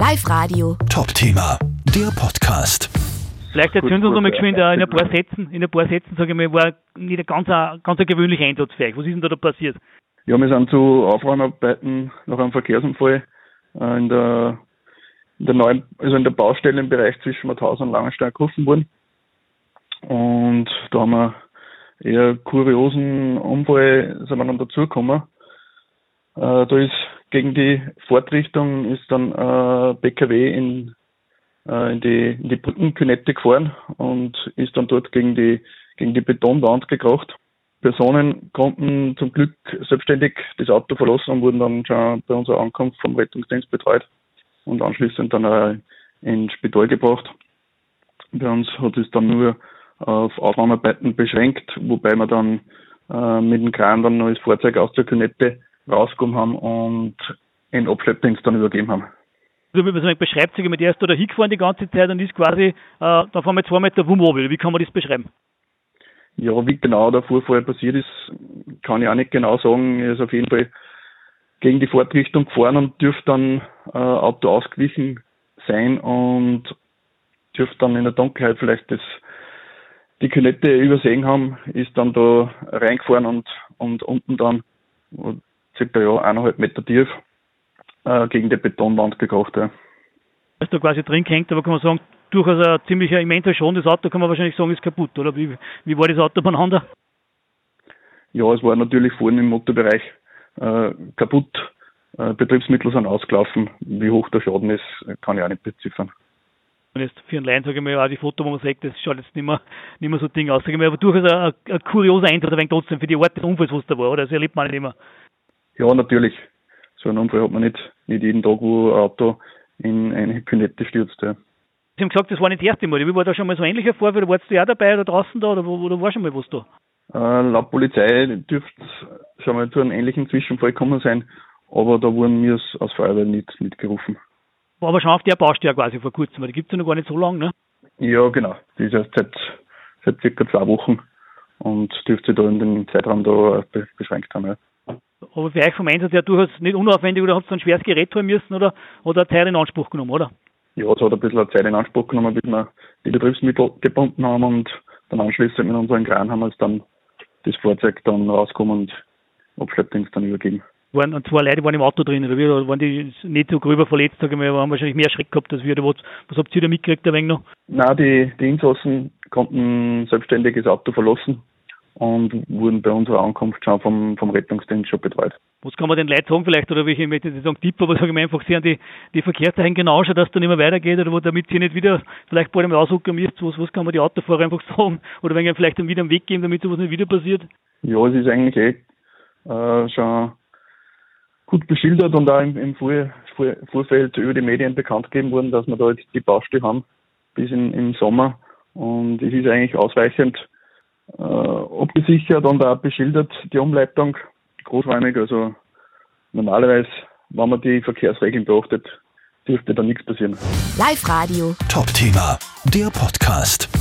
Live Radio. Top Thema, der Podcast. Vielleicht erzählen Sie uns nochmal geschwind äh, in ein paar Sätzen, in ein paar Sätzen, sage ich mal, war nicht ein ganz, ein- ganz ein gewöhnlich einsatzfähig. Was ist denn da, da passiert? Ja, wir sind zu Aufräumarbeiten nach einem Verkehrsunfall äh, in der in der neuen, also in der Baustelle im Bereich zwischen Mauthausen und Langenstein gerufen worden. Und da haben wir eher kuriosen Unfall sind wir dann dazugekommen. Äh, da ist gegen die Fahrtrichtung ist dann äh, BKW in, äh, in die in die Brückenkünette gefahren und ist dann dort gegen die gegen die Betonwand gekracht. Personen konnten zum Glück selbstständig das Auto verlassen und wurden dann schon bei unserer Ankunft vom Rettungsdienst betreut und anschließend dann auch ins Spital gebracht. Bei uns hat es dann nur auf Aufräumarbeiten beschränkt, wobei wir dann äh, mit dem Kran dann noch das Fahrzeug aus der Künette rausgekommen haben und in Abschleppdienst dann übergeben haben. Also, wie man so beschreibt, sage ich mal, der ist da hingefahren die ganze Zeit und ist quasi äh, da fahren wir zwei Meter Wummobel. Wie kann man das beschreiben? Ja, wie genau der Vorfall passiert ist, kann ich auch nicht genau sagen. Er ist auf jeden Fall gegen die Fahrtrichtung gefahren und dürfte dann äh, Auto ausgewichen sein und dürfte dann in der Dunkelheit vielleicht das die Künette übersehen haben, ist dann da reingefahren und, und unten dann circa ja eineinhalb Meter tief äh, gegen die Betonwand gekracht. Ja. da quasi drin gehängt, aber kann man sagen, durchaus ein ziemlicher immenser Schaden. Das Auto kann man wahrscheinlich sagen, ist kaputt, oder? Wie, wie war das Auto beieinander? Ja, es war natürlich vorne im Motorbereich äh, kaputt. Äh, Betriebsmittel sind ausgelaufen. Wie hoch der Schaden ist, kann ich auch nicht beziffern. Und jetzt für einen Laien, sage ich mal, auch die Foto, wo man sagt, das schaut jetzt nicht mehr, nicht mehr so Ding aus. Sage ich mal, aber durchaus ein, ein kurioser Einsatz, ein wenig trotzdem für die Art des Unfalls, was da war, oder? Das erlebt man nicht immer. Ja, natürlich. So einen Unfall hat man nicht, nicht jeden Tag, wo ein Auto in eine Künette stürzt. Ja. Sie haben gesagt, das war nicht das erste Mal. Wie war da schon mal so ein ähnlicher Vorfall? Warst du ja dabei oder draußen da, oder wo, oder war schon mal was da? Äh, laut Polizei dürfte es schon mal zu einem ähnlichen Zwischenfall gekommen sein, aber da wurden wir als Feuerwehr nicht mitgerufen. War aber schon auf der Baustelle quasi vor kurzem, weil die gibt es ja noch gar nicht so lange, ne? Ja, genau. Die ist erst seit, seit circa zwei Wochen und dürfte sich da in den Zeitraum da be beschränkt haben. Ja. Aber für euch vom Einsatz her durchaus nicht unaufwendig, oder habt ihr ein schweres Gerät holen müssen, oder? Oder Zeit in Anspruch genommen, oder? Ja, es hat ein bisschen Zeit in Anspruch genommen, bis wir die Betriebsmittel gebunden haben und dann anschließend mit unserem Kran haben wir dann das Fahrzeug dann rausgekommen und Abschleppdienst dann übergeben. Waren und zwei Leute waren im Auto drin, oder wie? Oder waren die nicht so gröber verletzt, sage ich mal, haben wahrscheinlich mehr Schreck gehabt als wir, oder was, was habt ihr da mitgekriegt, ein wenig noch? Nein, die, die Insassen konnten selbstständig das Auto verlassen und wurden bei unserer Ankunft schon vom, vom Rettungsdienst schon betreut. Was kann man den Leuten sagen vielleicht, oder welche, ich möchte nicht sagen Tipp, aber sagen wir einfach sehr an die, die Verkehrszeichen genau schauen, dass es dann immer weitergeht, oder wo, damit sie nicht wieder vielleicht bald einmal ausrucken müsst, was, was kann man die Autofahrer einfach sagen, oder wenn ihr vielleicht dann wieder einen Weg geben, damit sowas nicht wieder passiert? Ja, es ist eigentlich eh äh, schon gut beschildert und auch im, im Vor, Vor, Vorfeld über die Medien bekannt gegeben worden, dass wir da jetzt die Baustelle haben bis in, im Sommer und es ist eigentlich ausreichend äh, abgesichert und auch beschildert, die Umleitung großräumig, also normalerweise, wenn man die Verkehrsregeln beachtet, dürfte da nichts passieren. Live Radio. Top Thema, der Podcast.